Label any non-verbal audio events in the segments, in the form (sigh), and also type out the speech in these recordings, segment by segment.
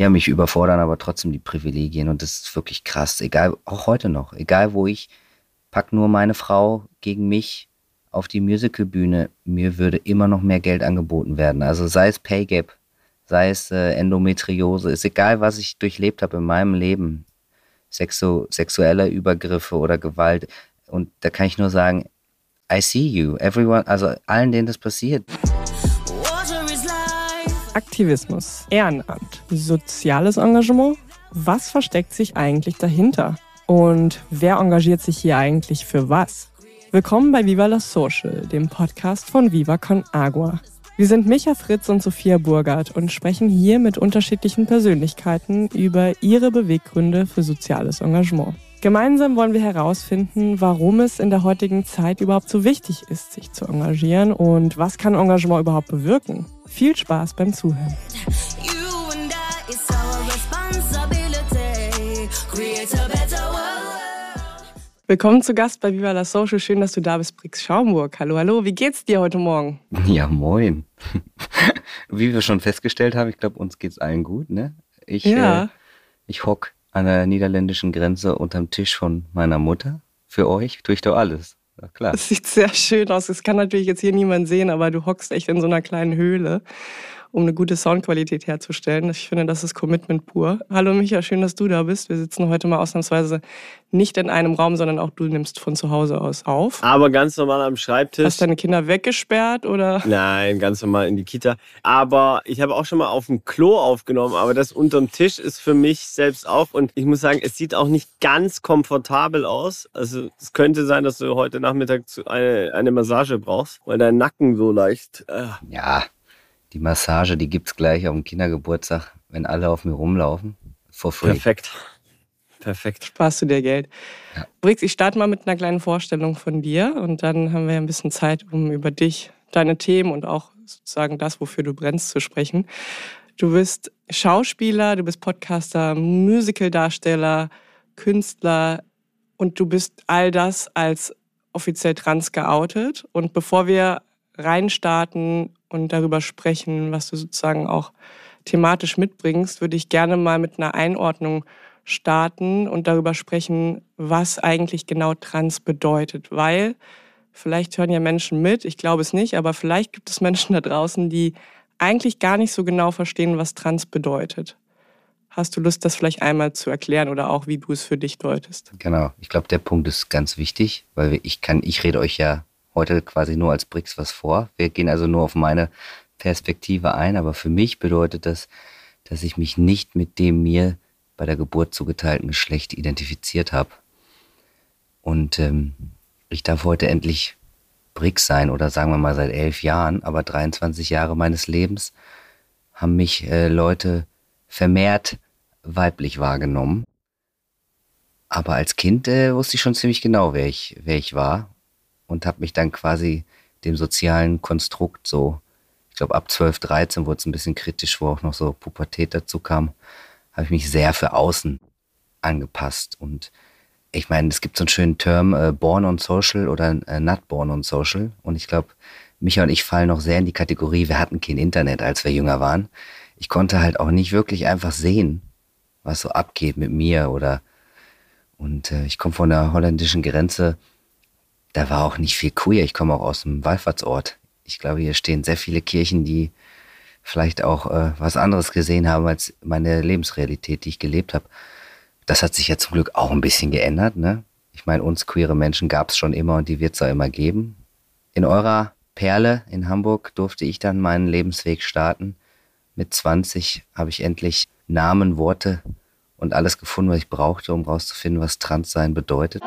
ja, mich überfordern aber trotzdem die Privilegien und das ist wirklich krass. Egal, auch heute noch, egal wo ich, pack nur meine Frau gegen mich auf die Musicalbühne, mir würde immer noch mehr Geld angeboten werden. Also sei es Pay Gap, sei es äh, Endometriose, ist egal, was ich durchlebt habe in meinem Leben, Sexu sexuelle Übergriffe oder Gewalt. Und da kann ich nur sagen, I see you, everyone, also allen, denen das passiert. Aktivismus, Ehrenamt, soziales Engagement. Was versteckt sich eigentlich dahinter? Und wer engagiert sich hier eigentlich für was? Willkommen bei Viva la Social, dem Podcast von Viva Con Agua. Wir sind Micha Fritz und Sophia Burgert und sprechen hier mit unterschiedlichen Persönlichkeiten über ihre Beweggründe für soziales Engagement. Gemeinsam wollen wir herausfinden, warum es in der heutigen Zeit überhaupt so wichtig ist, sich zu engagieren und was kann Engagement überhaupt bewirken. Viel Spaß beim Zuhören. Willkommen zu Gast bei Viva la Social. Schön, dass du da bist, Brix Schaumburg. Hallo, hallo. Wie geht's dir heute Morgen? Ja, moin. (laughs) Wie wir schon festgestellt haben, ich glaube, uns geht's allen gut, ne? Ich, ja. äh, ich hock an der niederländischen Grenze unterm Tisch von meiner Mutter. Für euch tue ich doch alles. Ja, klar. Das sieht sehr schön aus. Das kann natürlich jetzt hier niemand sehen, aber du hockst echt in so einer kleinen Höhle um eine gute Soundqualität herzustellen. Ich finde, das ist Commitment pur. Hallo Micha, schön, dass du da bist. Wir sitzen heute mal ausnahmsweise nicht in einem Raum, sondern auch du nimmst von zu Hause aus auf. Aber ganz normal am Schreibtisch. Hast du deine Kinder weggesperrt oder? Nein, ganz normal in die Kita. Aber ich habe auch schon mal auf dem Klo aufgenommen, aber das unterm Tisch ist für mich selbst auch. Und ich muss sagen, es sieht auch nicht ganz komfortabel aus. Also es könnte sein, dass du heute Nachmittag eine, eine Massage brauchst, weil dein Nacken so leicht. Äh. Ja, die Massage, die gibt's gleich auf dem Kindergeburtstag, wenn alle auf mir rumlaufen. For free. Perfekt. Perfekt. Sparst du dir Geld. Ja. Brix, ich starte mal mit einer kleinen Vorstellung von dir und dann haben wir ein bisschen Zeit, um über dich, deine Themen und auch sozusagen das, wofür du brennst, zu sprechen. Du bist Schauspieler, du bist Podcaster, Musicaldarsteller, Künstler und du bist all das als offiziell trans geoutet. Und bevor wir reinstarten und darüber sprechen, was du sozusagen auch thematisch mitbringst, würde ich gerne mal mit einer Einordnung starten und darüber sprechen, was eigentlich genau trans bedeutet. Weil vielleicht hören ja Menschen mit, ich glaube es nicht, aber vielleicht gibt es Menschen da draußen, die eigentlich gar nicht so genau verstehen, was trans bedeutet. Hast du Lust, das vielleicht einmal zu erklären oder auch, wie du es für dich deutest? Genau, ich glaube, der Punkt ist ganz wichtig, weil ich kann, ich rede euch ja heute quasi nur als Bricks was vor. Wir gehen also nur auf meine Perspektive ein, aber für mich bedeutet das, dass ich mich nicht mit dem mir bei der Geburt zugeteilten Geschlecht identifiziert habe. Und ähm, ich darf heute endlich Bricks sein oder sagen wir mal seit elf Jahren, aber 23 Jahre meines Lebens haben mich äh, Leute vermehrt weiblich wahrgenommen. Aber als Kind äh, wusste ich schon ziemlich genau, wer ich, wer ich war und habe mich dann quasi dem sozialen Konstrukt so, ich glaube ab 12, 13 wurde es ein bisschen kritisch, wo auch noch so Pubertät dazu kam, habe ich mich sehr für außen angepasst. Und ich meine, es gibt so einen schönen Term, äh, born on social oder äh, not born on social. Und ich glaube, Micha und ich fallen noch sehr in die Kategorie, wir hatten kein Internet, als wir jünger waren. Ich konnte halt auch nicht wirklich einfach sehen, was so abgeht mit mir oder und äh, ich komme von der holländischen Grenze da war auch nicht viel queer. Ich komme auch aus dem Wallfahrtsort. Ich glaube, hier stehen sehr viele Kirchen, die vielleicht auch äh, was anderes gesehen haben als meine Lebensrealität, die ich gelebt habe. Das hat sich ja zum Glück auch ein bisschen geändert. Ne? Ich meine, uns queere Menschen gab es schon immer und die wird es auch immer geben. In eurer Perle in Hamburg durfte ich dann meinen Lebensweg starten. Mit 20 habe ich endlich Namen, Worte und alles gefunden, was ich brauchte, um rauszufinden, was Transsein bedeutet.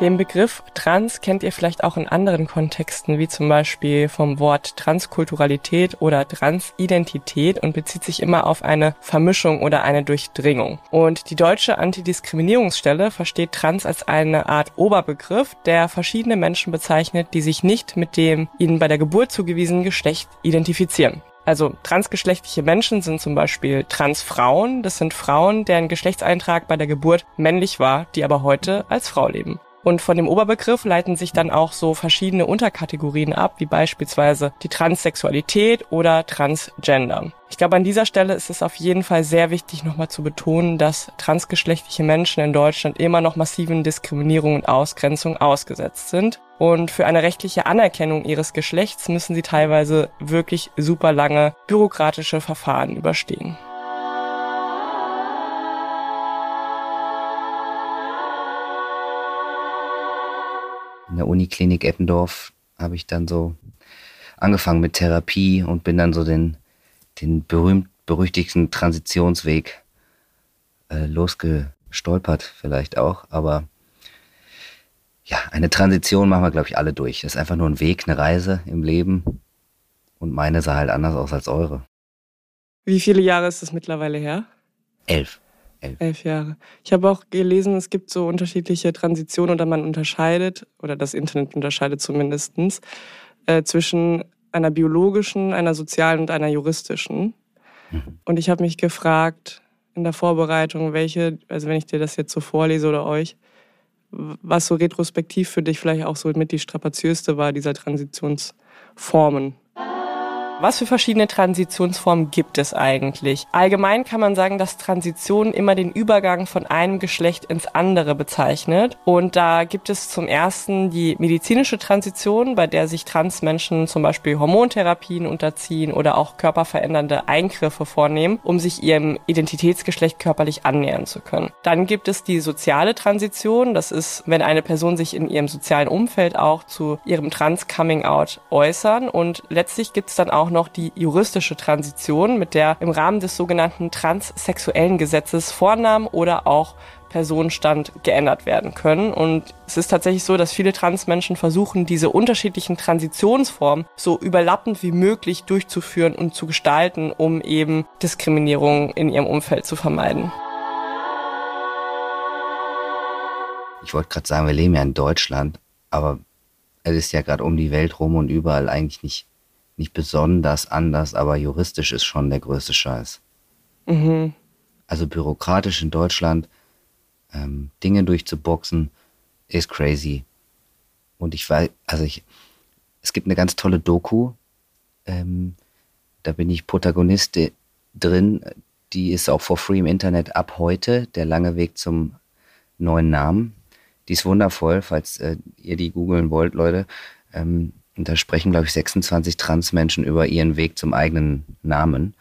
Den Begriff Trans kennt ihr vielleicht auch in anderen Kontexten, wie zum Beispiel vom Wort Transkulturalität oder Transidentität und bezieht sich immer auf eine Vermischung oder eine Durchdringung. Und die deutsche Antidiskriminierungsstelle versteht Trans als eine Art Oberbegriff, der verschiedene Menschen bezeichnet, die sich nicht mit dem ihnen bei der Geburt zugewiesenen Geschlecht identifizieren. Also transgeschlechtliche Menschen sind zum Beispiel Transfrauen. Das sind Frauen, deren Geschlechtseintrag bei der Geburt männlich war, die aber heute als Frau leben. Und von dem Oberbegriff leiten sich dann auch so verschiedene Unterkategorien ab, wie beispielsweise die Transsexualität oder Transgender. Ich glaube, an dieser Stelle ist es auf jeden Fall sehr wichtig, nochmal zu betonen, dass transgeschlechtliche Menschen in Deutschland immer noch massiven Diskriminierung und Ausgrenzung ausgesetzt sind. Und für eine rechtliche Anerkennung ihres Geschlechts müssen sie teilweise wirklich super lange bürokratische Verfahren überstehen. In der Uniklinik Eppendorf habe ich dann so angefangen mit Therapie und bin dann so den, den berühmt berüchtigsten Transitionsweg äh, losgestolpert, vielleicht auch. Aber ja, eine Transition machen wir, glaube ich, alle durch. Das ist einfach nur ein Weg, eine Reise im Leben. Und meine sah halt anders aus als eure. Wie viele Jahre ist das mittlerweile her? Elf. Elf. Elf Jahre. Ich habe auch gelesen, es gibt so unterschiedliche Transitionen oder man unterscheidet, oder das Internet unterscheidet zumindest, äh, zwischen einer biologischen, einer sozialen und einer juristischen. Mhm. Und ich habe mich gefragt in der Vorbereitung, welche, also wenn ich dir das jetzt so vorlese oder euch, was so retrospektiv für dich vielleicht auch so mit die strapaziöste war dieser Transitionsformen. Was für verschiedene Transitionsformen gibt es eigentlich? Allgemein kann man sagen, dass Transition immer den Übergang von einem Geschlecht ins andere bezeichnet. Und da gibt es zum ersten die medizinische Transition, bei der sich Transmenschen zum Beispiel Hormontherapien unterziehen oder auch körperverändernde Eingriffe vornehmen, um sich ihrem Identitätsgeschlecht körperlich annähern zu können. Dann gibt es die soziale Transition. Das ist, wenn eine Person sich in ihrem sozialen Umfeld auch zu ihrem Trans-Coming-out äußern. Und letztlich gibt es dann auch noch die juristische Transition, mit der im Rahmen des sogenannten transsexuellen Gesetzes Vornamen oder auch Personenstand geändert werden können. Und es ist tatsächlich so, dass viele Transmenschen versuchen, diese unterschiedlichen Transitionsformen so überlappend wie möglich durchzuführen und zu gestalten, um eben Diskriminierung in ihrem Umfeld zu vermeiden. Ich wollte gerade sagen, wir leben ja in Deutschland, aber es ist ja gerade um die Welt rum und überall eigentlich nicht nicht besonders anders, aber juristisch ist schon der größte Scheiß. Mhm. Also bürokratisch in Deutschland ähm, Dinge durchzuboxen ist crazy. Und ich weiß, also ich, es gibt eine ganz tolle Doku, ähm, da bin ich Protagonist drin, die ist auch for free im Internet ab heute, der lange Weg zum neuen Namen. Die ist wundervoll, falls äh, ihr die googeln wollt, Leute. Ähm, und da sprechen, glaube ich, 26 Transmenschen über ihren Weg zum eigenen Namen.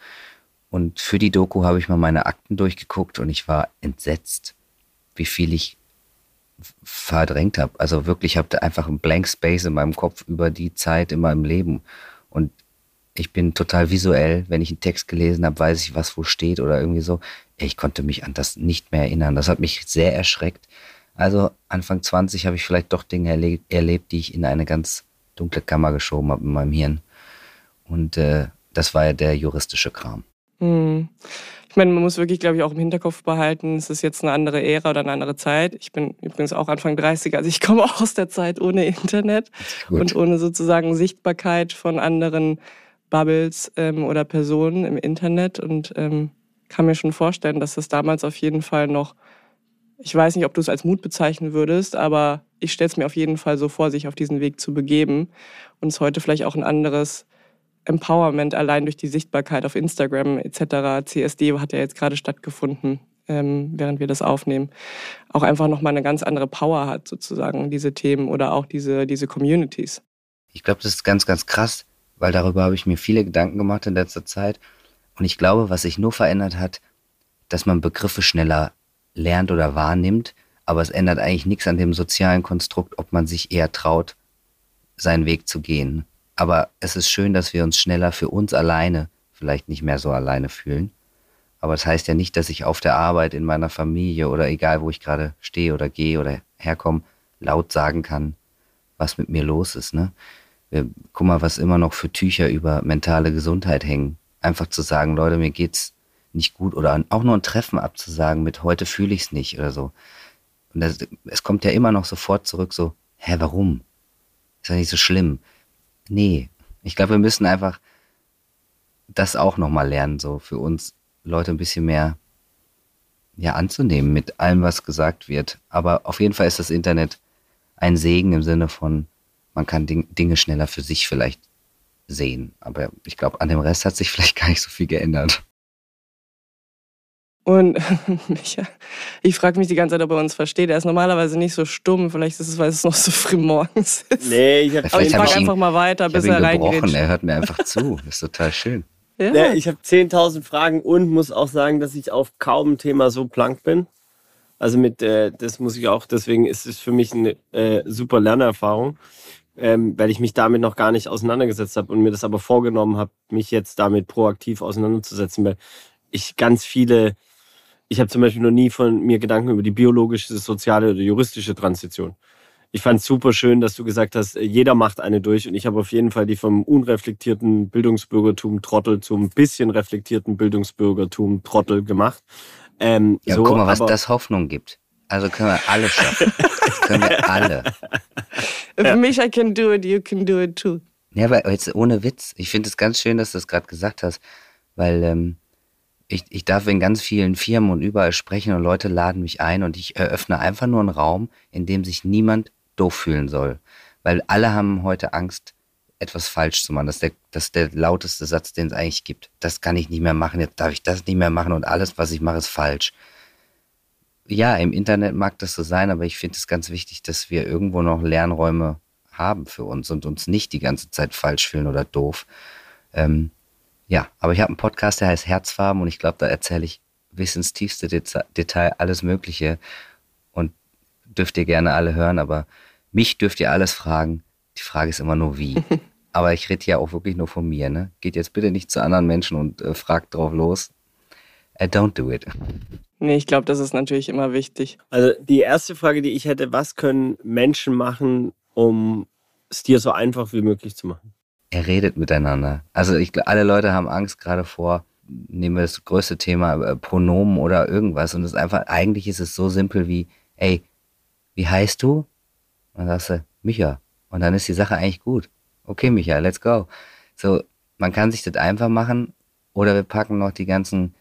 Und für die Doku habe ich mal meine Akten durchgeguckt und ich war entsetzt, wie viel ich verdrängt habe. Also wirklich, ich habe einfach einen Blank Space in meinem Kopf über die Zeit in meinem Leben. Und ich bin total visuell. Wenn ich einen Text gelesen habe, weiß ich, was wo steht oder irgendwie so. Ich konnte mich an das nicht mehr erinnern. Das hat mich sehr erschreckt. Also Anfang 20 habe ich vielleicht doch Dinge erlebt die ich in eine ganz dunkle Kammer geschoben habe in meinem Hirn. Und äh, das war ja der juristische Kram. Hm. Ich meine, man muss wirklich, glaube ich, auch im Hinterkopf behalten, es ist jetzt eine andere Ära oder eine andere Zeit. Ich bin übrigens auch Anfang 30, also ich komme auch aus der Zeit ohne Internet und ohne sozusagen Sichtbarkeit von anderen Bubbles ähm, oder Personen im Internet und ähm, kann mir schon vorstellen, dass das damals auf jeden Fall noch, ich weiß nicht, ob du es als Mut bezeichnen würdest, aber ich stelle es mir auf jeden Fall so vor, sich auf diesen Weg zu begeben und es heute vielleicht auch ein anderes Empowerment allein durch die Sichtbarkeit auf Instagram etc. CSD hat ja jetzt gerade stattgefunden, ähm, während wir das aufnehmen, auch einfach nochmal eine ganz andere Power hat sozusagen, diese Themen oder auch diese, diese Communities. Ich glaube, das ist ganz, ganz krass, weil darüber habe ich mir viele Gedanken gemacht in letzter Zeit. Und ich glaube, was sich nur verändert hat, dass man Begriffe schneller lernt oder wahrnimmt, aber es ändert eigentlich nichts an dem sozialen Konstrukt, ob man sich eher traut, seinen Weg zu gehen. Aber es ist schön, dass wir uns schneller für uns alleine vielleicht nicht mehr so alleine fühlen. Aber das heißt ja nicht, dass ich auf der Arbeit, in meiner Familie oder egal, wo ich gerade stehe oder gehe oder herkomme, laut sagen kann, was mit mir los ist. Ne? Guck mal, was immer noch für Tücher über mentale Gesundheit hängen. Einfach zu sagen, Leute, mir geht's nicht gut oder auch nur ein Treffen abzusagen mit heute fühle ich es nicht oder so. Und das, es kommt ja immer noch sofort zurück, so, hä, warum? Ist ja nicht so schlimm. Nee, ich glaube, wir müssen einfach das auch nochmal lernen, so für uns Leute ein bisschen mehr ja, anzunehmen mit allem, was gesagt wird. Aber auf jeden Fall ist das Internet ein Segen im Sinne von, man kann Dinge schneller für sich vielleicht sehen. Aber ich glaube, an dem Rest hat sich (laughs) vielleicht gar nicht so viel geändert. Und (laughs) Micha, ich frage mich die ganze Zeit, ob er uns versteht. Er ist normalerweise nicht so stumm. Vielleicht ist es, weil es noch so früh morgens ist. Nee, ich habe Aber ich frage einfach mal weiter, bis er reingeht. Er hört mir einfach zu. Das ist total schön. (laughs) Ja. Nee, ich habe 10.000 Fragen und muss auch sagen, dass ich auf kaum ein Thema so blank bin. Also mit, äh, das muss ich auch, deswegen ist es für mich eine äh, super Lernerfahrung, ähm, weil ich mich damit noch gar nicht auseinandergesetzt habe und mir das aber vorgenommen habe, mich jetzt damit proaktiv auseinanderzusetzen, weil ich ganz viele ich habe zum Beispiel noch nie von mir Gedanken über die biologische, soziale oder juristische Transition. Ich fand es super schön, dass du gesagt hast, jeder macht eine durch und ich habe auf jeden Fall die vom unreflektierten Bildungsbürgertum Trottel zum bisschen reflektierten Bildungsbürgertum Trottel gemacht. Ähm, ja, so, guck mal, was das Hoffnung gibt. Also können wir alle schaffen. Das können wir alle. (laughs) If ja. mich I can do it, you can do it too. Ja, aber jetzt ohne Witz. Ich finde es ganz schön, dass du das gerade gesagt hast, weil ähm, ich, ich darf in ganz vielen Firmen und überall sprechen und Leute laden mich ein und ich eröffne einfach nur einen Raum, in dem sich niemand doof fühlen soll. Weil alle haben heute Angst, etwas falsch zu machen. Das ist der, das ist der lauteste Satz, den es eigentlich gibt. Das kann ich nicht mehr machen, jetzt darf ich das nicht mehr machen und alles, was ich mache, ist falsch. Ja, im Internet mag das so sein, aber ich finde es ganz wichtig, dass wir irgendwo noch Lernräume haben für uns und uns nicht die ganze Zeit falsch fühlen oder doof. Ähm, ja, aber ich habe einen Podcast, der heißt Herzfarben und ich glaube, da erzähle ich bis ins tiefste Detail alles Mögliche und dürft ihr gerne alle hören, aber mich dürft ihr alles fragen. Die Frage ist immer nur wie. (laughs) aber ich rede ja auch wirklich nur von mir. Ne? Geht jetzt bitte nicht zu anderen Menschen und äh, fragt drauf los. Uh, don't do it. Nee, ich glaube, das ist natürlich immer wichtig. Also die erste Frage, die ich hätte, was können Menschen machen, um es dir so einfach wie möglich zu machen? Er redet miteinander. Also ich, alle Leute haben Angst gerade vor, nehmen wir das größte Thema, äh, Pronomen oder irgendwas. Und es ist einfach, eigentlich ist es so simpel wie, ey, wie heißt du? Und dann sagst du, Micha. Und dann ist die Sache eigentlich gut. Okay, Micha, let's go. So, man kann sich das einfach machen oder wir packen noch die ganzen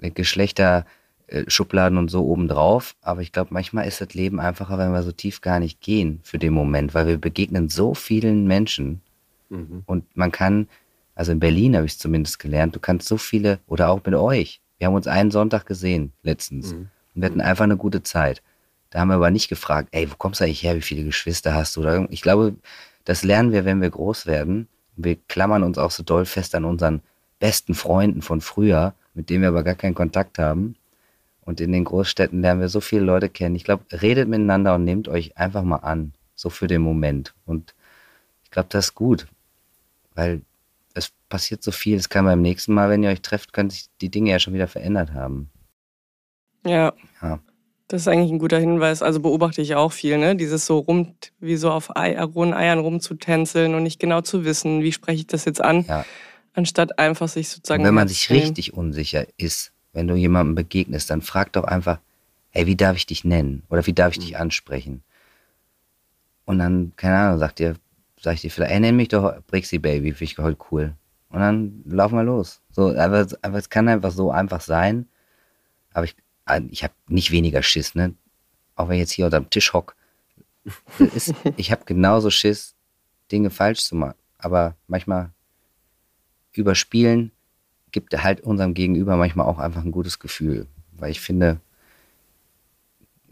äh, Geschlechterschubladen äh, und so oben drauf. Aber ich glaube, manchmal ist das Leben einfacher, wenn wir so tief gar nicht gehen für den Moment, weil wir begegnen so vielen Menschen Mhm. Und man kann, also in Berlin habe ich es zumindest gelernt, du kannst so viele, oder auch mit euch. Wir haben uns einen Sonntag gesehen letztens mhm. und wir hatten einfach eine gute Zeit. Da haben wir aber nicht gefragt, ey, wo kommst du eigentlich her, wie viele Geschwister hast du? Oder ich glaube, das lernen wir, wenn wir groß werden. Wir klammern uns auch so doll fest an unseren besten Freunden von früher, mit denen wir aber gar keinen Kontakt haben. Und in den Großstädten lernen wir so viele Leute kennen. Ich glaube, redet miteinander und nehmt euch einfach mal an, so für den Moment. Und ich glaube, das ist gut, weil es passiert so viel. Es kann beim nächsten Mal, wenn ihr euch trefft, können sich die Dinge ja schon wieder verändert haben. Ja. ja. Das ist eigentlich ein guter Hinweis. Also beobachte ich auch viel, ne? Dieses so rum, wie so auf Ei, rohen Eiern rumzutänzeln und nicht genau zu wissen, wie spreche ich das jetzt an, ja. anstatt einfach sich sozusagen. Und wenn man sich richtig unsicher ist, wenn du jemandem begegnest, dann frag doch einfach, hey, wie darf ich dich nennen? Oder wie darf ich dich mhm. ansprechen? Und dann, keine Ahnung, sagt ihr, sag ich dir vielleicht, ey, nenn mich doch Brixie Baby, finde ich heute cool. Und dann laufen wir los. So, aber, aber es kann einfach so einfach sein. Aber ich, äh, ich habe nicht weniger Schiss, ne? Auch wenn ich jetzt hier unter dem Tisch hock. Ist, (laughs) ich habe genauso Schiss, Dinge falsch zu machen. Aber manchmal überspielen gibt halt unserem Gegenüber manchmal auch einfach ein gutes Gefühl. Weil ich finde,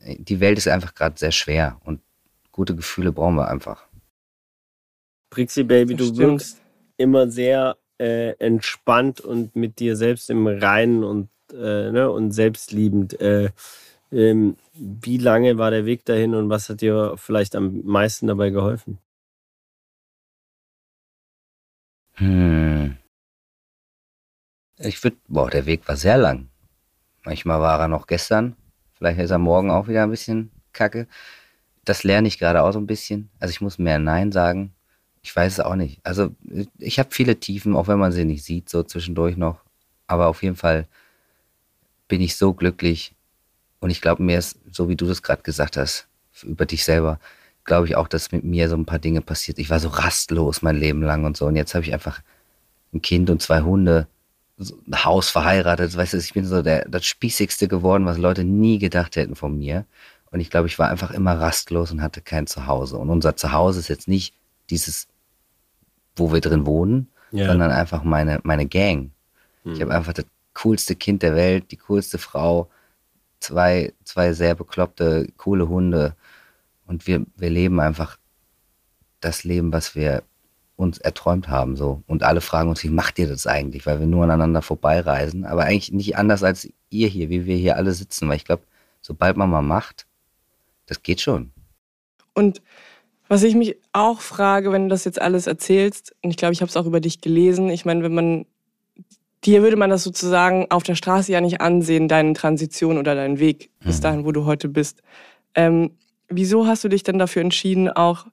die Welt ist einfach gerade sehr schwer und gute Gefühle brauchen wir einfach. Brixie Baby, du wirkst immer sehr äh, entspannt und mit dir selbst im Reinen und, äh, ne, und selbstliebend. Äh, ähm, wie lange war der Weg dahin und was hat dir vielleicht am meisten dabei geholfen? Hm. Ich würde, boah, der Weg war sehr lang. Manchmal war er noch gestern, vielleicht ist er morgen auch wieder ein bisschen kacke. Das lerne ich gerade auch so ein bisschen. Also ich muss mehr Nein sagen. Ich weiß es auch nicht. Also ich habe viele Tiefen, auch wenn man sie nicht sieht, so zwischendurch noch. Aber auf jeden Fall bin ich so glücklich. Und ich glaube, mir ist, so wie du das gerade gesagt hast, über dich selber, glaube ich auch, dass mit mir so ein paar Dinge passiert. Ich war so rastlos mein Leben lang und so. Und jetzt habe ich einfach ein Kind und zwei Hunde, ein Haus verheiratet. Weißt du, ich bin so der, das Spießigste geworden, was Leute nie gedacht hätten von mir. Und ich glaube, ich war einfach immer rastlos und hatte kein Zuhause. Und unser Zuhause ist jetzt nicht dieses, wo wir drin wohnen, ja. sondern einfach meine, meine Gang. Hm. Ich habe einfach das coolste Kind der Welt, die coolste Frau, zwei, zwei sehr bekloppte, coole Hunde. Und wir, wir leben einfach das Leben, was wir uns erträumt haben. so Und alle fragen uns, wie macht ihr das eigentlich? Weil wir nur aneinander vorbeireisen. Aber eigentlich nicht anders als ihr hier, wie wir hier alle sitzen. Weil ich glaube, sobald man mal macht, das geht schon. Und was ich mich auch frage, wenn du das jetzt alles erzählst, und ich glaube, ich habe es auch über dich gelesen, ich meine, wenn man, dir würde man das sozusagen auf der Straße ja nicht ansehen, deine Transition oder deinen Weg bis mhm. dahin, wo du heute bist. Ähm, wieso hast du dich denn dafür entschieden, auch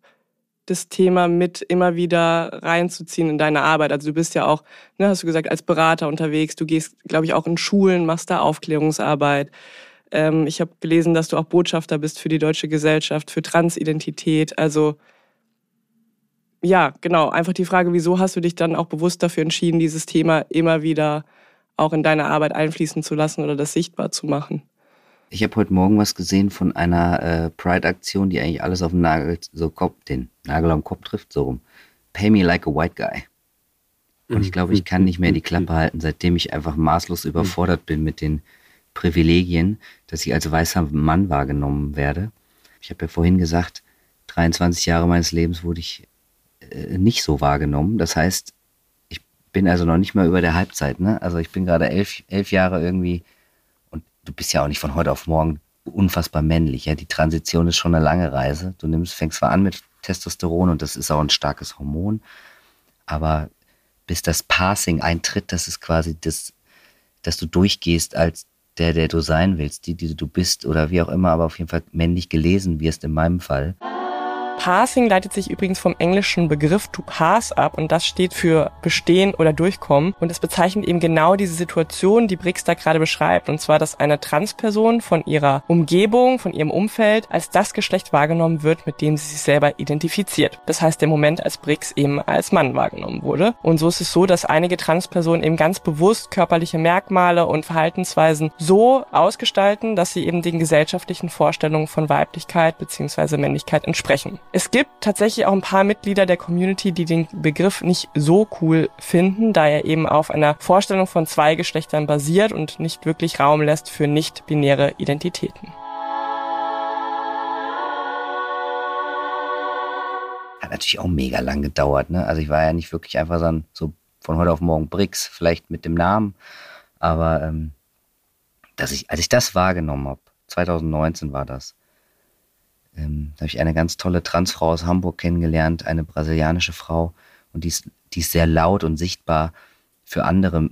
das Thema mit immer wieder reinzuziehen in deine Arbeit. Also du bist ja auch, ne, hast du gesagt, als Berater unterwegs. Du gehst, glaube ich, auch in Schulen, machst da Aufklärungsarbeit. Ähm, ich habe gelesen, dass du auch Botschafter bist für die Deutsche Gesellschaft für Transidentität. Also ja, genau. Einfach die Frage, wieso hast du dich dann auch bewusst dafür entschieden, dieses Thema immer wieder auch in deine Arbeit einfließen zu lassen oder das sichtbar zu machen? Ich habe heute Morgen was gesehen von einer äh, Pride-Aktion, die eigentlich alles auf den Nagel, so Kopf, den Nagel am Kopf trifft, so rum. Pay me like a white guy. Und ich glaube, ich kann nicht mehr die Klappe halten, seitdem ich einfach maßlos überfordert bin mit den Privilegien, dass ich als weißer Mann wahrgenommen werde. Ich habe ja vorhin gesagt, 23 Jahre meines Lebens wurde ich äh, nicht so wahrgenommen. Das heißt, ich bin also noch nicht mal über der Halbzeit. Ne? Also ich bin gerade elf, elf Jahre irgendwie du bist ja auch nicht von heute auf morgen unfassbar männlich. Ja? Die Transition ist schon eine lange Reise. Du nimmst, fängst zwar an mit Testosteron und das ist auch ein starkes Hormon, aber bis das Passing eintritt, das ist quasi das, dass du durchgehst als der, der du sein willst, die, die du bist oder wie auch immer, aber auf jeden Fall männlich gelesen wirst in meinem Fall. Passing leitet sich übrigens vom englischen Begriff to pass ab und das steht für bestehen oder durchkommen und es bezeichnet eben genau diese Situation, die Brix da gerade beschreibt und zwar, dass eine Transperson von ihrer Umgebung, von ihrem Umfeld als das Geschlecht wahrgenommen wird, mit dem sie sich selber identifiziert. Das heißt, der Moment, als Brix eben als Mann wahrgenommen wurde. Und so ist es so, dass einige Transpersonen eben ganz bewusst körperliche Merkmale und Verhaltensweisen so ausgestalten, dass sie eben den gesellschaftlichen Vorstellungen von Weiblichkeit bzw. Männlichkeit entsprechen. Es gibt tatsächlich auch ein paar Mitglieder der Community, die den Begriff nicht so cool finden, da er eben auf einer Vorstellung von zwei Geschlechtern basiert und nicht wirklich Raum lässt für nicht-binäre Identitäten. Hat natürlich auch mega lang gedauert, ne? Also ich war ja nicht wirklich einfach so, ein, so von heute auf morgen Brix, vielleicht mit dem Namen, aber ähm, dass ich, als ich das wahrgenommen habe, 2019 war das, ähm, da habe ich eine ganz tolle Transfrau aus Hamburg kennengelernt, eine brasilianische Frau. Und die ist, die ist sehr laut und sichtbar für andere.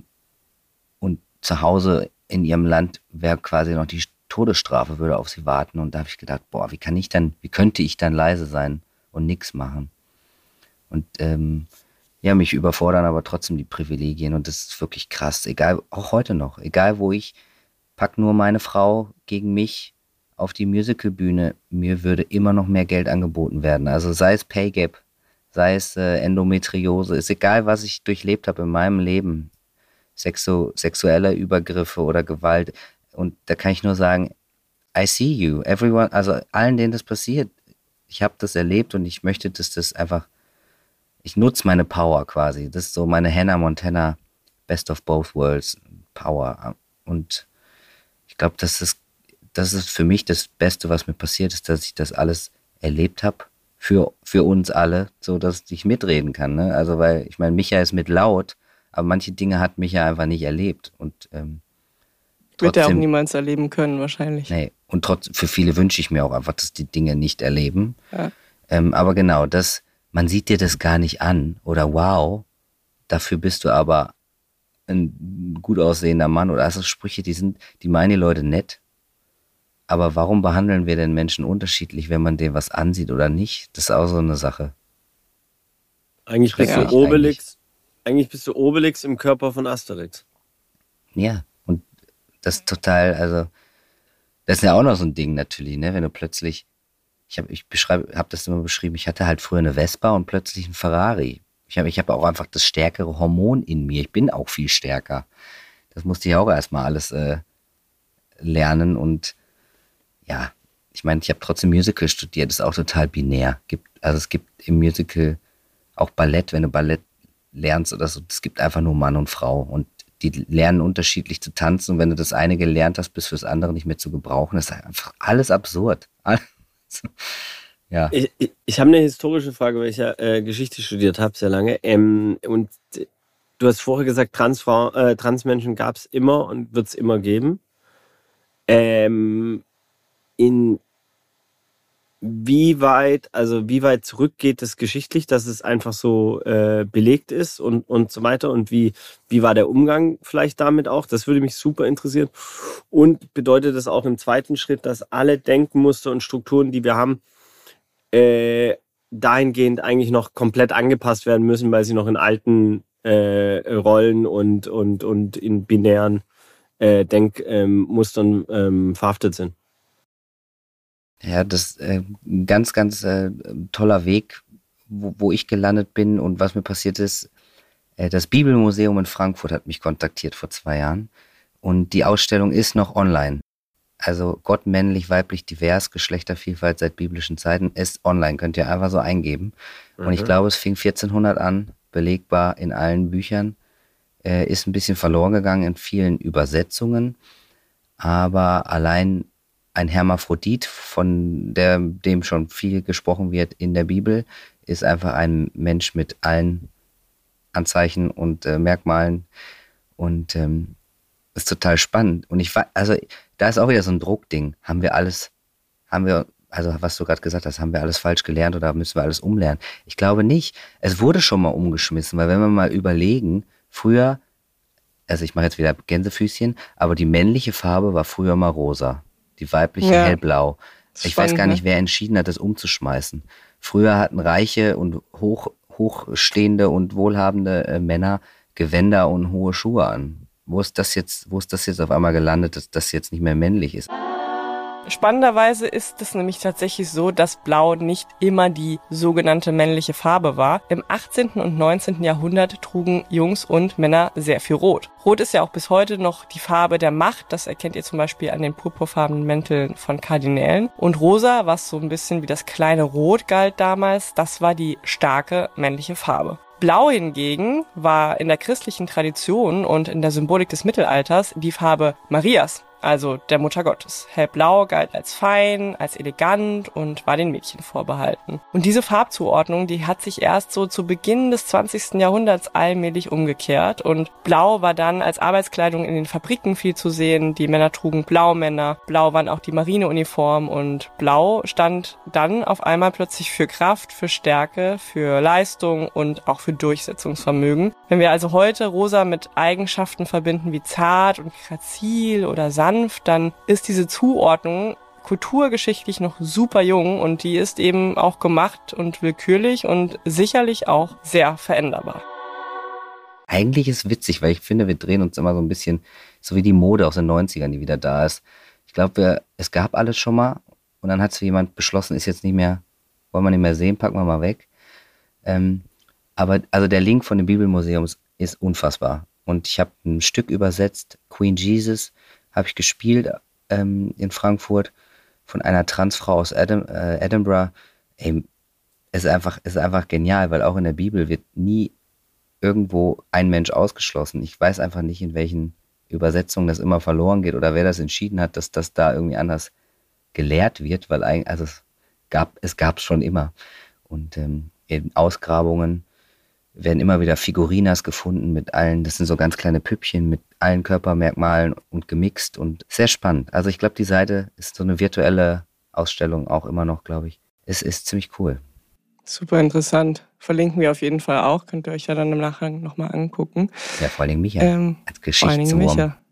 Und zu Hause in ihrem Land wäre quasi noch die Todesstrafe, würde auf sie warten. Und da habe ich gedacht, boah, wie kann ich dann, wie könnte ich dann leise sein und nichts machen? Und ähm, ja, mich überfordern aber trotzdem die Privilegien. Und das ist wirklich krass. Egal, auch heute noch, egal wo ich, pack nur meine Frau gegen mich auf die Musicalbühne, mir würde immer noch mehr Geld angeboten werden. Also sei es Pay Gap, sei es äh, Endometriose, ist egal, was ich durchlebt habe in meinem Leben. Sexu sexuelle Übergriffe oder Gewalt. Und da kann ich nur sagen, I see you, everyone, also allen, denen das passiert. Ich habe das erlebt und ich möchte, dass das einfach, ich nutze meine Power quasi. Das ist so meine Hannah Montana Best of Both Worlds Power. Und ich glaube, dass das das ist für mich das Beste, was mir passiert ist, dass ich das alles erlebt habe für, für uns alle, so dass ich mitreden kann. Ne? Also, weil ich meine, Micha ist mit laut, aber manche Dinge hat Micha einfach nicht erlebt. Und ähm, wird er auch niemals erleben können, wahrscheinlich. Nee, und trotz, für viele wünsche ich mir auch einfach, dass die Dinge nicht erleben. Ja. Ähm, aber genau, das, man sieht dir das gar nicht an oder wow, dafür bist du aber ein gut aussehender Mann oder also Sprüche, die sind, die meinen die Leute nett aber warum behandeln wir denn Menschen unterschiedlich, wenn man dem was ansieht oder nicht? Das ist auch so eine Sache. Eigentlich bist ja, du Obelix. Eigentlich. eigentlich bist du Obelix im Körper von Asterix. Ja, und das ist total, also, das ist ja auch noch so ein Ding natürlich, ne? Wenn du plötzlich, ich habe ich beschreibe, habe das immer beschrieben, ich hatte halt früher eine Vespa und plötzlich einen Ferrari. Ich habe ich hab auch einfach das stärkere Hormon in mir. Ich bin auch viel stärker. Das musste ich auch erstmal alles äh, lernen und ja, ich meine, ich habe trotzdem Musical studiert, ist auch total binär. Gibt, also es gibt im Musical auch Ballett, wenn du Ballett lernst oder so, es gibt einfach nur Mann und Frau und die lernen unterschiedlich zu tanzen und wenn du das eine gelernt hast, bist fürs andere nicht mehr zu gebrauchen. Das ist einfach alles absurd. (laughs) ja. Ich, ich, ich habe eine historische Frage, weil ich ja äh, Geschichte studiert habe, sehr lange. Ähm, und du hast vorher gesagt, Transfrau, äh, Transmenschen gab es immer und wird es immer geben. Ähm, in wie weit, also wie weit zurückgeht es geschichtlich, dass es einfach so äh, belegt ist und, und so weiter? Und wie, wie war der Umgang vielleicht damit auch? Das würde mich super interessieren. Und bedeutet das auch im zweiten Schritt, dass alle Denkmuster und Strukturen, die wir haben, äh, dahingehend eigentlich noch komplett angepasst werden müssen, weil sie noch in alten äh, Rollen und, und, und in binären äh, Denkmustern ähm, verhaftet sind? Ja, das ist äh, ein ganz, ganz äh, toller Weg, wo, wo ich gelandet bin und was mir passiert ist. Äh, das Bibelmuseum in Frankfurt hat mich kontaktiert vor zwei Jahren und die Ausstellung ist noch online. Also Gott männlich, weiblich, divers, Geschlechtervielfalt seit biblischen Zeiten ist online, könnt ihr einfach so eingeben. Mhm. Und ich mhm. glaube, es fing 1400 an, belegbar in allen Büchern, äh, ist ein bisschen verloren gegangen in vielen Übersetzungen, aber allein ein Hermaphrodit, von der, dem schon viel gesprochen wird in der Bibel, ist einfach ein Mensch mit allen Anzeichen und äh, Merkmalen und ähm, ist total spannend. Und ich war, also da ist auch wieder so ein Druckding. Haben wir alles, haben wir, also was du gerade gesagt hast, haben wir alles falsch gelernt oder müssen wir alles umlernen? Ich glaube nicht. Es wurde schon mal umgeschmissen, weil wenn wir mal überlegen, früher, also ich mache jetzt wieder Gänsefüßchen, aber die männliche Farbe war früher mal rosa die weibliche ja. hellblau. Ich weiß gar nicht, wer entschieden hat, das umzuschmeißen. Früher hatten reiche und hoch, hochstehende und wohlhabende äh, Männer Gewänder und hohe Schuhe an. Wo ist das jetzt, wo ist das jetzt auf einmal gelandet, dass das jetzt nicht mehr männlich ist? Spannenderweise ist es nämlich tatsächlich so, dass Blau nicht immer die sogenannte männliche Farbe war. Im 18. und 19. Jahrhundert trugen Jungs und Männer sehr viel Rot. Rot ist ja auch bis heute noch die Farbe der Macht. Das erkennt ihr zum Beispiel an den purpurfarbenen Mänteln von Kardinälen. Und Rosa, was so ein bisschen wie das kleine Rot galt damals, das war die starke männliche Farbe. Blau hingegen war in der christlichen Tradition und in der Symbolik des Mittelalters die Farbe Marias also der Mutter Gottes. Hellblau galt als fein, als elegant und war den Mädchen vorbehalten. Und diese Farbzuordnung, die hat sich erst so zu Beginn des 20. Jahrhunderts allmählich umgekehrt und Blau war dann als Arbeitskleidung in den Fabriken viel zu sehen. Die Männer trugen Blaumänner, Blau waren auch die Marineuniform und Blau stand dann auf einmal plötzlich für Kraft, für Stärke, für Leistung und auch für Durchsetzungsvermögen. Wenn wir also heute rosa mit Eigenschaften verbinden wie zart und grazil oder sanft, sanft, dann ist diese Zuordnung kulturgeschichtlich noch super jung und die ist eben auch gemacht und willkürlich und sicherlich auch sehr veränderbar. Eigentlich ist witzig, weil ich finde, wir drehen uns immer so ein bisschen, so wie die Mode aus den 90ern, die wieder da ist. Ich glaube, es gab alles schon mal und dann hat so jemand beschlossen, ist jetzt nicht mehr, wollen wir nicht mehr sehen, packen wir mal weg. Ähm, aber also der Link von dem Bibelmuseum ist unfassbar. Und ich habe ein Stück übersetzt, Queen Jesus, habe ich gespielt ähm, in Frankfurt von einer Transfrau aus Adam, äh, Edinburgh. Ey, es ist einfach, ist einfach genial, weil auch in der Bibel wird nie irgendwo ein Mensch ausgeschlossen. Ich weiß einfach nicht, in welchen Übersetzungen das immer verloren geht oder wer das entschieden hat, dass das da irgendwie anders gelehrt wird, weil also es gab, es gab schon immer. Und ähm, in Ausgrabungen werden immer wieder Figurinas gefunden mit allen, das sind so ganz kleine Püppchen mit allen Körpermerkmalen und gemixt und sehr spannend. Also ich glaube, die Seite ist so eine virtuelle Ausstellung auch immer noch, glaube ich. Es ist ziemlich cool. Super interessant. Verlinken wir auf jeden Fall auch. Könnt ihr euch ja dann im Nachgang nochmal angucken. Ja, vor allem Micha ähm, als Geschichtswurm. Vor allem Micha. (laughs)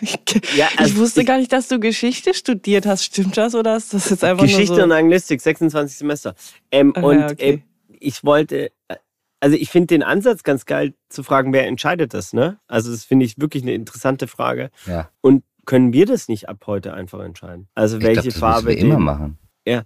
Ich, ja, also ich wusste ich, gar nicht, dass du Geschichte studiert hast. Stimmt das oder ist das jetzt einfach Geschichte nur so? und Anglistik, 26 Semester. Ähm, ah, und okay. äh, ich wollte, äh, also ich finde den Ansatz ganz geil zu fragen, wer entscheidet das, ne? Also das finde ich wirklich eine interessante Frage. Ja. Und können wir das nicht ab heute einfach entscheiden? Also welche glaub, das Farbe wir immer machen. Ja.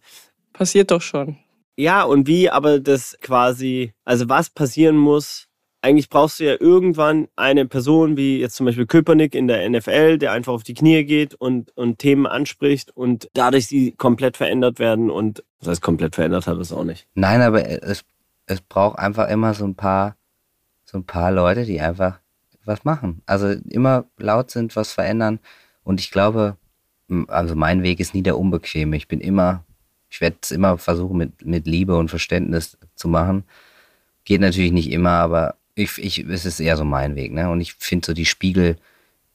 Passiert doch schon. Ja, und wie aber das quasi, also was passieren muss, eigentlich brauchst du ja irgendwann eine Person wie jetzt zum Beispiel Köpernick in der NFL, der einfach auf die Knie geht und, und Themen anspricht und dadurch sie komplett verändert werden und das heißt komplett verändert hat es auch nicht. Nein, aber es, es braucht einfach immer so ein paar, so ein paar Leute, die einfach was machen. Also immer laut sind, was verändern. Und ich glaube, also mein Weg ist nie der unbequeme. Ich bin immer, ich werde es immer versuchen, mit, mit Liebe und Verständnis zu machen. Geht natürlich nicht immer, aber ich, ich, es ist eher so mein Weg, ne? Und ich finde so die Spiegel,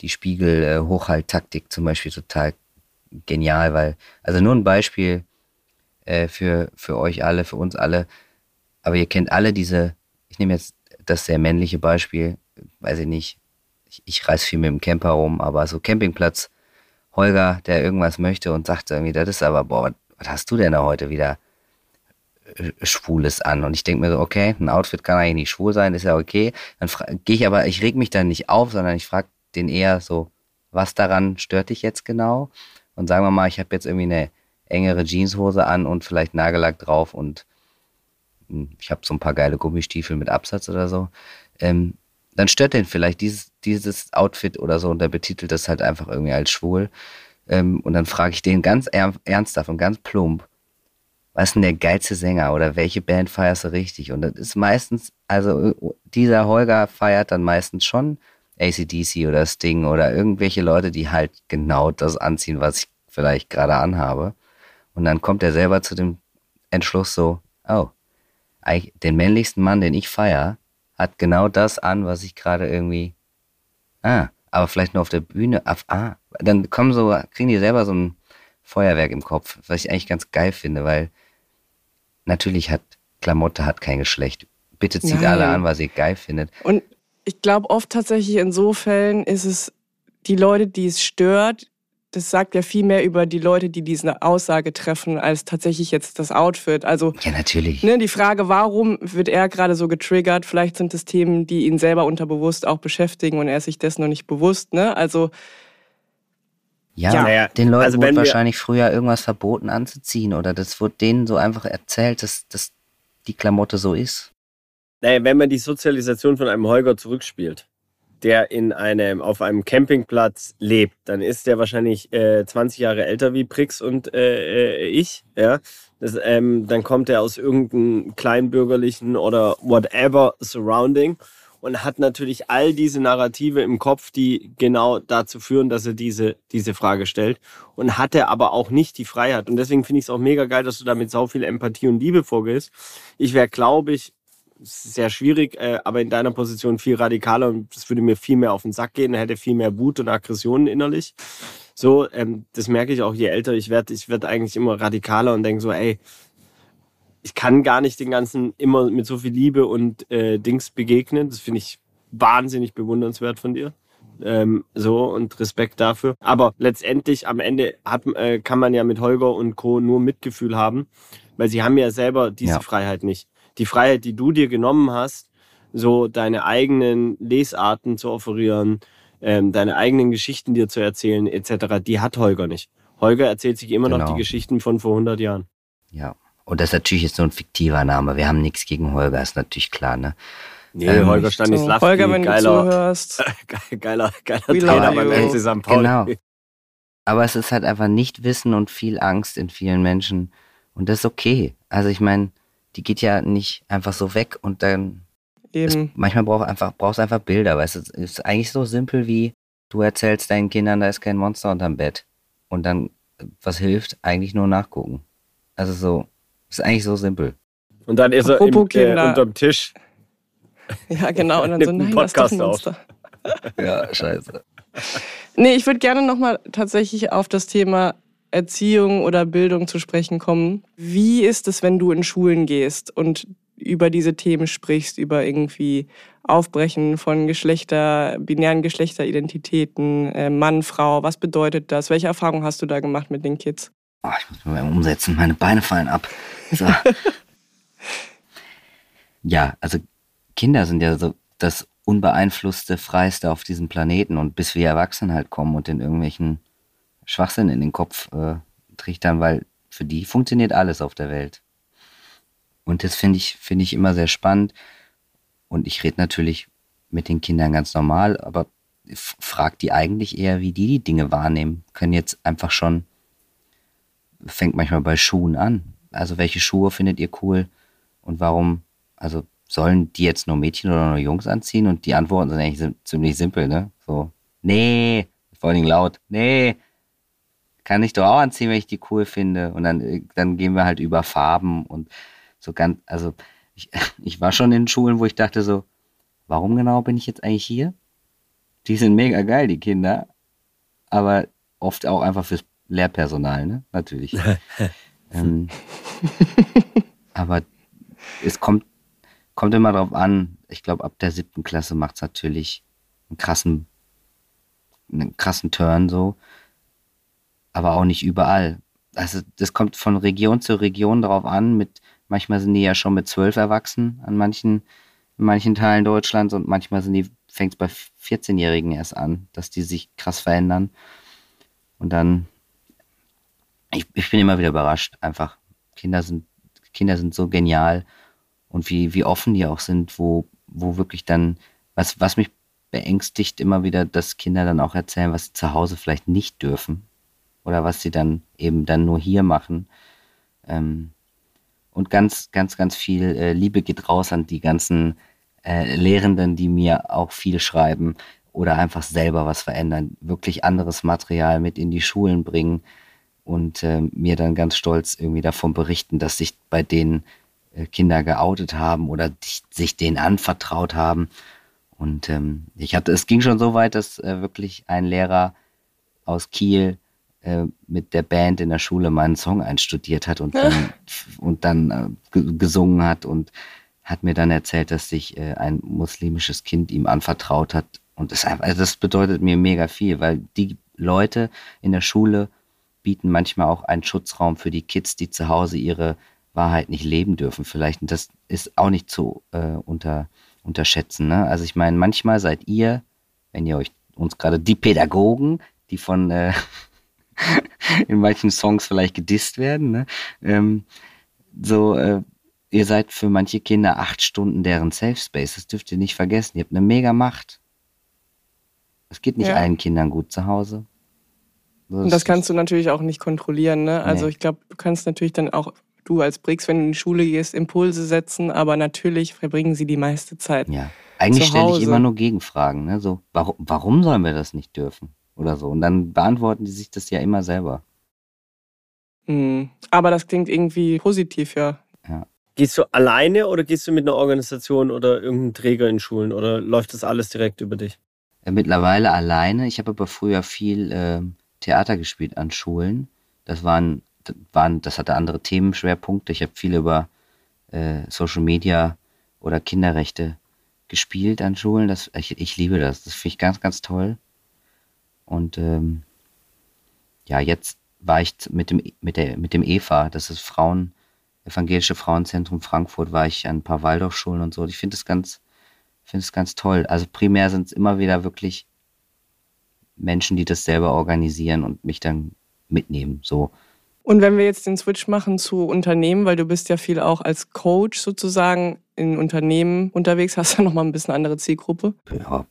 die Spiegel-Hochhalttaktik zum Beispiel total genial, weil, also nur ein Beispiel äh, für, für euch alle, für uns alle, aber ihr kennt alle diese, ich nehme jetzt das sehr männliche Beispiel, weiß ich nicht, ich, ich reise viel mit dem Camper rum, aber so Campingplatz, Holger, der irgendwas möchte und sagt irgendwie, das ist aber, boah, was hast du denn da heute wieder? Äh, Schwules an. Und ich denke mir so, okay, ein Outfit kann eigentlich nicht schwul sein, ist ja okay. Dann gehe ich aber, ich reg mich dann nicht auf, sondern ich frage den eher so, was daran stört dich jetzt genau? Und sagen wir mal, ich habe jetzt irgendwie eine engere Jeanshose an und vielleicht Nagellack drauf und ich habe so ein paar geile Gummistiefel mit Absatz oder so. Ähm, dann stört den vielleicht dieses, dieses Outfit oder so und der betitelt das halt einfach irgendwie als schwul. Ähm, und dann frage ich den ganz ernsthaft und ganz plump, was ist denn der geilste Sänger oder welche Band feierst du richtig? Und das ist meistens, also dieser Holger feiert dann meistens schon ACDC oder Sting oder irgendwelche Leute, die halt genau das anziehen, was ich vielleicht gerade anhabe. Und dann kommt er selber zu dem Entschluss so, oh, den männlichsten Mann, den ich feier, hat genau das an, was ich gerade irgendwie, ah, aber vielleicht nur auf der Bühne, ah, dann kommen so, kriegen die selber so ein Feuerwerk im Kopf, was ich eigentlich ganz geil finde, weil natürlich hat Klamotte hat kein Geschlecht. Bitte zieht Nein. alle an, was ihr geil findet. Und ich glaube oft tatsächlich in so Fällen ist es die Leute, die es stört, das sagt ja viel mehr über die Leute, die diese Aussage treffen, als tatsächlich jetzt das Outfit. Also ja, natürlich. Ne, die Frage, warum wird er gerade so getriggert? Vielleicht sind es Themen, die ihn selber unterbewusst auch beschäftigen und er ist sich dessen noch nicht bewusst. Ne? Also ja, ja. den Leuten also wurde wahrscheinlich früher irgendwas verboten anzuziehen oder das wurde denen so einfach erzählt, dass, dass die Klamotte so ist. Naja, wenn man die Sozialisation von einem Holger zurückspielt, der in einem, auf einem Campingplatz lebt, dann ist der wahrscheinlich äh, 20 Jahre älter wie Prix und äh, äh, ich. Ja? Das, ähm, dann kommt er aus irgendeinem kleinbürgerlichen oder whatever Surrounding und hat natürlich all diese Narrative im Kopf, die genau dazu führen, dass er diese, diese Frage stellt. Und hatte aber auch nicht die Freiheit. Und deswegen finde ich es auch mega geil, dass du damit so viel Empathie und Liebe vorgehst. Ich wäre, glaube ich, sehr schwierig, äh, aber in deiner Position viel radikaler und das würde mir viel mehr auf den Sack gehen, hätte viel mehr Wut und Aggressionen innerlich. So, ähm, das merke ich auch, je älter ich werde, ich werde eigentlich immer radikaler und denke so, ey, ich kann gar nicht den ganzen immer mit so viel Liebe und äh, Dings begegnen. Das finde ich wahnsinnig bewundernswert von dir. Ähm, so und Respekt dafür. Aber letztendlich am Ende hat, äh, kann man ja mit Holger und Co. nur Mitgefühl haben, weil sie haben ja selber diese ja. Freiheit nicht. Die Freiheit, die du dir genommen hast, so deine eigenen Lesarten zu offerieren, ähm, deine eigenen Geschichten dir zu erzählen, etc., die hat Holger nicht. Holger erzählt sich immer genau. noch die Geschichten von vor 100 Jahren. Ja, und das ist natürlich jetzt so ein fiktiver Name. Wir haben nichts gegen Holger, ist natürlich klar, ne? Nee, ähm, Holger Stanislavski, so, Holger, wenn geiler, du zuhörst. (laughs) geiler, geiler Trainer beim FC St. Pauli. Genau. (laughs) Aber es ist halt einfach nicht Wissen und viel Angst in vielen Menschen. Und das ist okay. Also ich meine, die geht ja nicht einfach so weg und dann. Eben. Es, manchmal brauchst du einfach, brauchst einfach Bilder, weißt du, es ist eigentlich so simpel wie, du erzählst deinen Kindern, da ist kein Monster unterm Bett. Und dann, was hilft? Eigentlich nur nachgucken. Also so, ist eigentlich so simpel. Und dann ist Apropos er im, äh, unterm Tisch. (laughs) Ja, genau. Und dann so, nein, Podcast das ist Monster. ja, scheiße. (laughs) Nee, ich würde gerne nochmal tatsächlich auf das Thema Erziehung oder Bildung zu sprechen kommen. Wie ist es, wenn du in Schulen gehst und über diese Themen sprichst, über irgendwie Aufbrechen von Geschlechter, binären Geschlechteridentitäten, äh, Mann, Frau, was bedeutet das? Welche Erfahrungen hast du da gemacht mit den Kids? Oh, ich muss mal umsetzen, meine Beine fallen ab. So. (laughs) ja, also Kinder sind ja so das unbeeinflusste, freiste auf diesem Planeten und bis wir Erwachsenen halt kommen und in irgendwelchen Schwachsinn in den Kopf äh, trichtern, weil für die funktioniert alles auf der Welt. Und das finde ich, finde ich immer sehr spannend. Und ich rede natürlich mit den Kindern ganz normal, aber fragt die eigentlich eher, wie die die Dinge wahrnehmen. Können jetzt einfach schon, fängt manchmal bei Schuhen an. Also welche Schuhe findet ihr cool und warum, also sollen die jetzt nur Mädchen oder nur Jungs anziehen? Und die Antworten sind eigentlich ziemlich simpel, ne? So, nee, vor allem laut, nee, kann ich doch auch anziehen, wenn ich die cool finde. Und dann, dann gehen wir halt über Farben und so ganz, also ich, (laughs) ich war schon in Schulen, wo ich dachte so, warum genau bin ich jetzt eigentlich hier? Die sind mega geil, die Kinder, aber oft auch einfach fürs Lehrpersonal, ne? Natürlich. (laughs) ähm, (laughs) aber es kommt, kommt immer drauf an. Ich glaube, ab der siebten Klasse macht es natürlich einen krassen, einen krassen Turn so. Aber auch nicht überall. Also das kommt von Region zu Region darauf an. Mit, manchmal sind die ja schon mit zwölf erwachsen an manchen, in manchen Teilen Deutschlands und manchmal sind die, fängt es bei 14-Jährigen erst an, dass die sich krass verändern. Und dann, ich, ich bin immer wieder überrascht, einfach. Kinder sind, Kinder sind so genial und wie, wie offen die auch sind, wo, wo wirklich dann, was, was mich beängstigt immer wieder, dass Kinder dann auch erzählen, was sie zu Hause vielleicht nicht dürfen oder was sie dann eben dann nur hier machen. Ähm, und ganz, ganz, ganz viel äh, Liebe geht raus an die ganzen äh, Lehrenden, die mir auch viel schreiben oder einfach selber was verändern, wirklich anderes Material mit in die Schulen bringen und äh, mir dann ganz stolz irgendwie davon berichten, dass sich bei denen äh, Kinder geoutet haben oder sich denen anvertraut haben. Und ähm, ich hatte, es ging schon so weit, dass äh, wirklich ein Lehrer aus Kiel äh, mit der Band in der Schule meinen Song einstudiert hat und dann, (laughs) und dann äh, gesungen hat und hat mir dann erzählt, dass sich äh, ein muslimisches Kind ihm anvertraut hat. Und das, also das bedeutet mir mega viel, weil die Leute in der Schule bieten manchmal auch einen Schutzraum für die Kids, die zu Hause ihre Wahrheit nicht leben dürfen vielleicht. Und das ist auch nicht zu äh, unter, unterschätzen. Ne? Also ich meine, manchmal seid ihr, wenn ihr euch uns gerade die Pädagogen, die von äh, (laughs) in manchen Songs vielleicht gedisst werden, ne? ähm, so äh, ihr seid für manche Kinder acht Stunden deren Safe Space. Das dürft ihr nicht vergessen. Ihr habt eine mega Macht. Es geht nicht ja. allen Kindern gut zu Hause. Das und das kannst du natürlich auch nicht kontrollieren. Ne? Also nee. ich glaube, du kannst natürlich dann auch du als Brix, wenn du in die Schule gehst, Impulse setzen, aber natürlich verbringen sie die meiste Zeit. Ja. Eigentlich stelle ich immer nur Gegenfragen, ne? So, warum, warum sollen wir das nicht dürfen? Oder so. Und dann beantworten die sich das ja immer selber. Mhm. Aber das klingt irgendwie positiv, ja. ja. Gehst du alleine oder gehst du mit einer Organisation oder irgendeinem Träger in Schulen oder läuft das alles direkt über dich? Äh, mittlerweile alleine. Ich habe aber früher viel äh, Theater gespielt an Schulen. Das waren waren, das hatte andere Themenschwerpunkte. Ich habe viel über äh, Social Media oder Kinderrechte gespielt an Schulen. Das, ich, ich liebe das. Das finde ich ganz, ganz toll. Und ähm, ja, jetzt war ich mit dem, mit der, mit dem EVA, das ist Frauen, Evangelische Frauenzentrum Frankfurt, war ich an ein paar Waldorfschulen und so. Ich finde es ganz, finde es ganz toll. Also primär sind es immer wieder wirklich Menschen, die das selber organisieren und mich dann mitnehmen. So. Und wenn wir jetzt den Switch machen zu Unternehmen, weil du bist ja viel auch als Coach sozusagen in Unternehmen unterwegs, hast du ja nochmal ein bisschen andere Zielgruppe. Ja.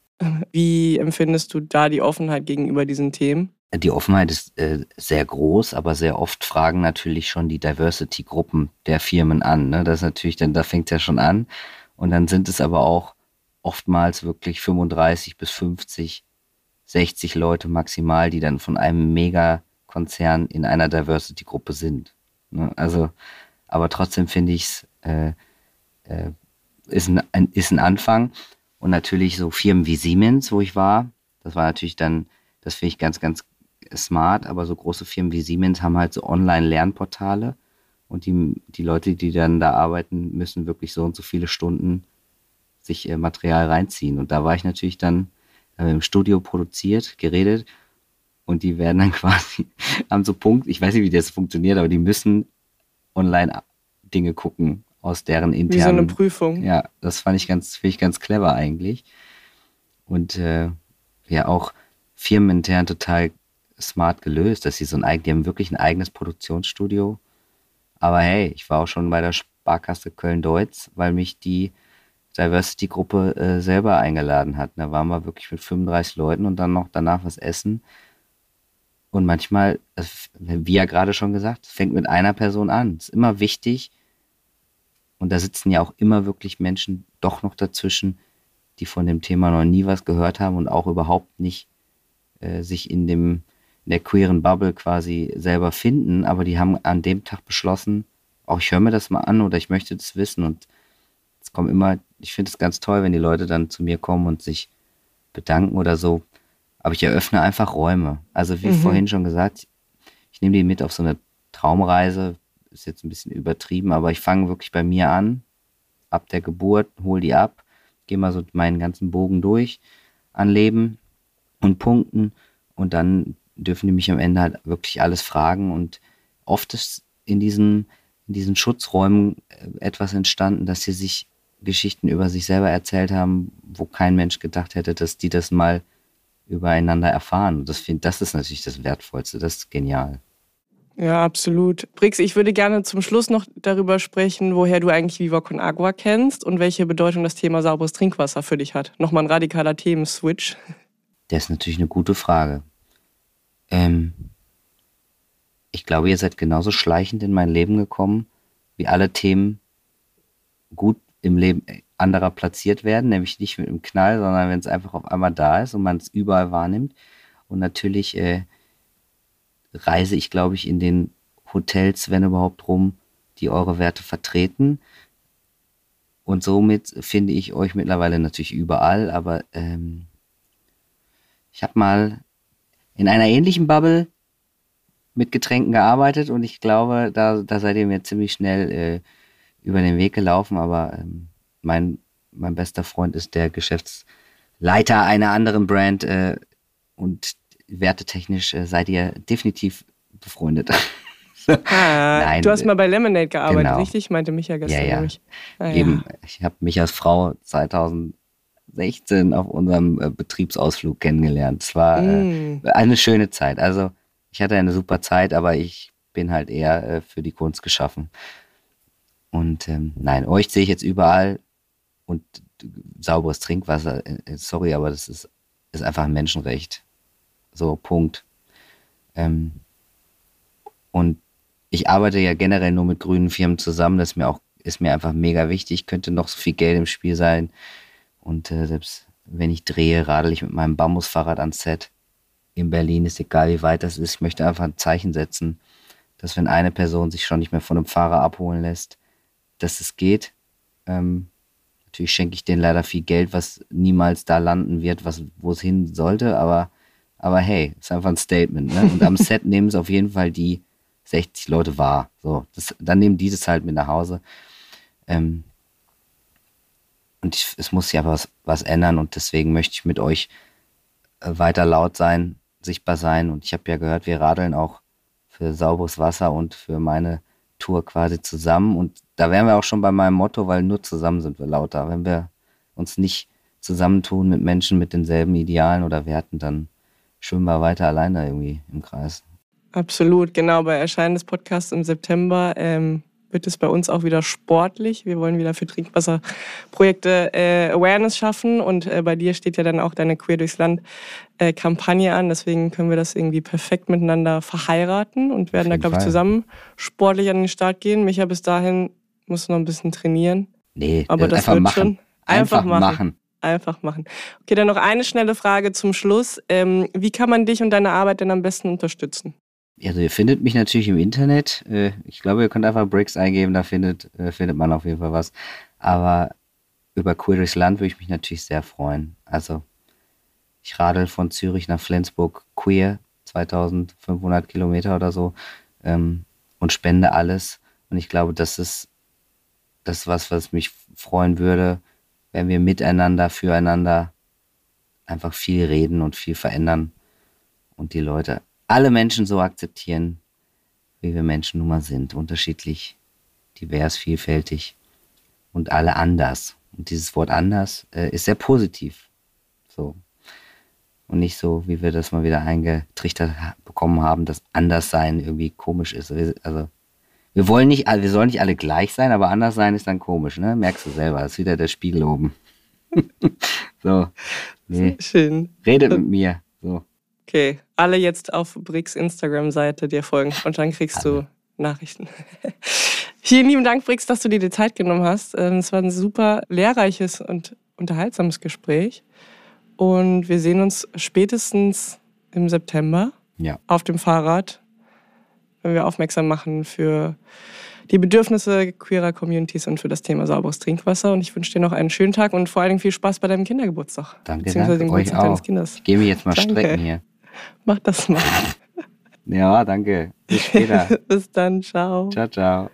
Wie empfindest du da die Offenheit gegenüber diesen Themen? Die Offenheit ist äh, sehr groß, aber sehr oft fragen natürlich schon die Diversity-Gruppen der Firmen an. Ne? Das ist natürlich, dann da fängt es ja schon an. Und dann sind es aber auch oftmals wirklich 35 bis 50, 60 Leute maximal, die dann von einem mega Konzern in einer Diversity-Gruppe sind. Ne? Also, aber trotzdem finde ich es äh, äh, ist, ein, ein, ist ein Anfang. Und natürlich so Firmen wie Siemens, wo ich war, das war natürlich dann, das finde ich ganz, ganz smart, aber so große Firmen wie Siemens haben halt so Online-Lernportale. Und die, die Leute, die dann da arbeiten, müssen wirklich so und so viele Stunden sich äh, Material reinziehen. Und da war ich natürlich dann äh, im Studio produziert, geredet. Und die werden dann (laughs) quasi am so Punkt, ich weiß nicht, wie das funktioniert, aber die müssen online Dinge gucken aus deren internen. Wie so eine Prüfung. Ja, das fand ich ganz, finde ich ganz clever eigentlich. Und äh, ja, auch firmenintern total smart gelöst, dass sie so ein eigenes, die haben wirklich ein eigenes Produktionsstudio. Aber hey, ich war auch schon bei der Sparkasse Köln-Deutz, weil mich die Diversity-Gruppe äh, selber eingeladen hat. Da waren wir wirklich mit 35 Leuten und dann noch danach was essen. Und manchmal, wie ja gerade schon gesagt, fängt mit einer Person an. Es ist immer wichtig. Und da sitzen ja auch immer wirklich Menschen doch noch dazwischen, die von dem Thema noch nie was gehört haben und auch überhaupt nicht äh, sich in dem in der queeren Bubble quasi selber finden, aber die haben an dem Tag beschlossen, auch ich höre mir das mal an oder ich möchte das wissen und es kommen immer, ich finde es ganz toll, wenn die Leute dann zu mir kommen und sich bedanken oder so, aber ich eröffne einfach Räume. Also wie mhm. vorhin schon gesagt, ich nehme die mit auf so eine Traumreise, ist jetzt ein bisschen übertrieben, aber ich fange wirklich bei mir an, ab der Geburt, hole die ab, gehe mal so meinen ganzen Bogen durch an Leben und Punkten und dann dürfen die mich am Ende halt wirklich alles fragen und oft ist in diesen, in diesen Schutzräumen äh, etwas entstanden, dass sie sich Geschichten über sich selber erzählt haben, wo kein Mensch gedacht hätte, dass die das mal übereinander erfahren. Das, find, das ist natürlich das Wertvollste, das ist genial. Ja, absolut. Brix, ich würde gerne zum Schluss noch darüber sprechen, woher du eigentlich Viva Con Agua kennst und welche Bedeutung das Thema sauberes Trinkwasser für dich hat. Nochmal ein radikaler Themenswitch. Das ist natürlich eine gute Frage. Ähm, ich glaube, ihr seid genauso schleichend in mein Leben gekommen, wie alle Themen gut im Leben anderer platziert werden, nämlich nicht mit einem Knall, sondern wenn es einfach auf einmal da ist und man es überall wahrnimmt. Und natürlich äh, reise ich, glaube ich, in den Hotels, wenn überhaupt, rum, die eure Werte vertreten. Und somit finde ich euch mittlerweile natürlich überall, aber ähm, ich habe mal in einer ähnlichen Bubble mit Getränken gearbeitet und ich glaube, da, da seid ihr mir ziemlich schnell äh, über den Weg gelaufen, aber ähm, mein, mein bester Freund ist der Geschäftsleiter einer anderen Brand äh, und wertetechnisch äh, seid ihr definitiv befreundet. (laughs) ah, Nein, du hast mal bei Lemonade gearbeitet, genau. richtig? Meinte Micha gestern ja, ja. nämlich. Ah, Eben, ja. ich habe mich als Frau 2016 auf unserem äh, Betriebsausflug kennengelernt. Es war äh, mm. eine schöne Zeit. Also ich hatte eine super Zeit, aber ich bin halt eher äh, für die Kunst geschaffen. Und ähm, nein, euch sehe ich jetzt überall und sauberes Trinkwasser, äh, sorry, aber das ist, ist einfach ein Menschenrecht. So, Punkt. Ähm, und ich arbeite ja generell nur mit grünen Firmen zusammen. Das ist mir auch, ist mir einfach mega wichtig. Könnte noch so viel Geld im Spiel sein. Und äh, selbst wenn ich drehe, radel ich mit meinem Bambusfahrrad ans Set. In Berlin ist egal, wie weit das ist. Ich möchte einfach ein Zeichen setzen, dass wenn eine Person sich schon nicht mehr von einem Fahrer abholen lässt, dass es geht. Ähm, natürlich schenke ich denen leider viel Geld, was niemals da landen wird, was, wo es hin sollte, aber aber hey, ist einfach ein Statement. Ne? Und am (laughs) Set nehmen es auf jeden Fall die 60 Leute wahr. So, das, dann nehmen die das halt mit nach Hause. Ähm, und ich, es muss ja was, was ändern und deswegen möchte ich mit euch äh, weiter laut sein, sichtbar sein. Und ich habe ja gehört, wir radeln auch für sauberes Wasser und für meine Tour quasi zusammen. Und da wären wir auch schon bei meinem Motto, weil nur zusammen sind wir lauter. Wenn wir uns nicht zusammentun mit Menschen mit denselben Idealen oder Werten, dann schwimmen wir weiter alleine irgendwie im Kreis. Absolut, genau. Bei Erscheinen des Podcasts im September ähm, wird es bei uns auch wieder sportlich. Wir wollen wieder für Trinkwasserprojekte äh, Awareness schaffen und äh, bei dir steht ja dann auch deine Queer durchs Land äh, Kampagne an. Deswegen können wir das irgendwie perfekt miteinander verheiraten und werden da, glaube ich, zusammen sportlich an den Start gehen. Micha, bis dahin muss noch ein bisschen trainieren. Nee, aber das wird machen. schon. Einfach, einfach machen. machen einfach machen. Okay, dann noch eine schnelle Frage zum Schluss. Ähm, wie kann man dich und deine Arbeit denn am besten unterstützen? Also ihr findet mich natürlich im Internet. Äh, ich glaube, ihr könnt einfach Bricks eingeben, da findet, äh, findet man auf jeden Fall was. Aber über Queer Land würde ich mich natürlich sehr freuen. Also ich radel von Zürich nach Flensburg queer, 2500 Kilometer oder so ähm, und spende alles. Und ich glaube, das ist das was, was mich freuen würde, wenn wir miteinander, füreinander einfach viel reden und viel verändern und die Leute, alle Menschen so akzeptieren, wie wir Menschen nun mal sind, unterschiedlich, divers, vielfältig und alle anders. Und dieses Wort anders äh, ist sehr positiv. So. Und nicht so, wie wir das mal wieder eingetrichtert bekommen haben, dass Anderssein irgendwie komisch ist. Also Wir wollen nicht, wir sollen nicht alle gleich sein, aber anders sein ist dann komisch, ne? Merkst du selber. Das ist wieder der Spiegel oben. (laughs) so. Nee. Schön. Redet mit mir. So. Okay. Alle jetzt auf Bricks Instagram-Seite dir folgen und dann kriegst alle. du Nachrichten. (laughs) Vielen lieben Dank, Brix, dass du dir die Zeit genommen hast. Ähm, es war ein super lehrreiches und unterhaltsames Gespräch. Und wir sehen uns spätestens im September ja. auf dem Fahrrad, wenn wir aufmerksam machen für die Bedürfnisse queerer Communities und für das Thema sauberes Trinkwasser. Und ich wünsche dir noch einen schönen Tag und vor allen Dingen viel Spaß bei deinem Kindergeburtstag. Danke, beziehungsweise danke. Dem Geburtstag deines Kindes. Ich gehe mir jetzt mal danke. strecken hier. Mach das mal. (laughs) ja, danke. Bis später. (laughs) Bis dann. Ciao. Ciao, ciao.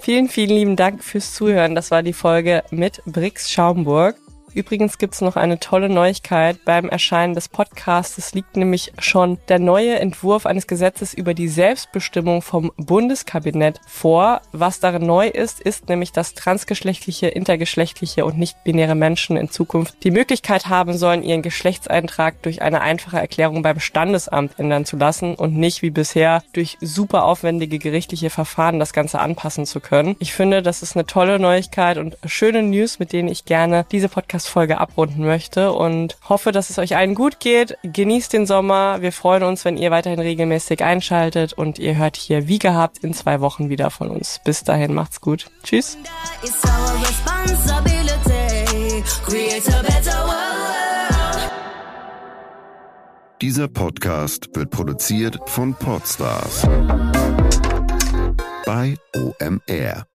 Vielen, vielen lieben Dank fürs Zuhören. Das war die Folge mit Brix Schaumburg. Übrigens gibt's noch eine tolle Neuigkeit beim Erscheinen des Podcasts. Liegt nämlich schon der neue Entwurf eines Gesetzes über die Selbstbestimmung vom Bundeskabinett vor. Was darin neu ist, ist nämlich, dass transgeschlechtliche, intergeschlechtliche und nicht-binäre Menschen in Zukunft die Möglichkeit haben sollen, ihren Geschlechtseintrag durch eine einfache Erklärung beim Standesamt ändern zu lassen und nicht wie bisher durch super aufwendige gerichtliche Verfahren das Ganze anpassen zu können. Ich finde, das ist eine tolle Neuigkeit und schöne News, mit denen ich gerne diese Podcast Podcast-Folge abrunden möchte und hoffe, dass es euch allen gut geht. Genießt den Sommer. Wir freuen uns, wenn ihr weiterhin regelmäßig einschaltet und ihr hört hier wie gehabt in zwei Wochen wieder von uns. Bis dahin, macht's gut. Tschüss. Dieser Podcast wird produziert von Podstars bei OMR.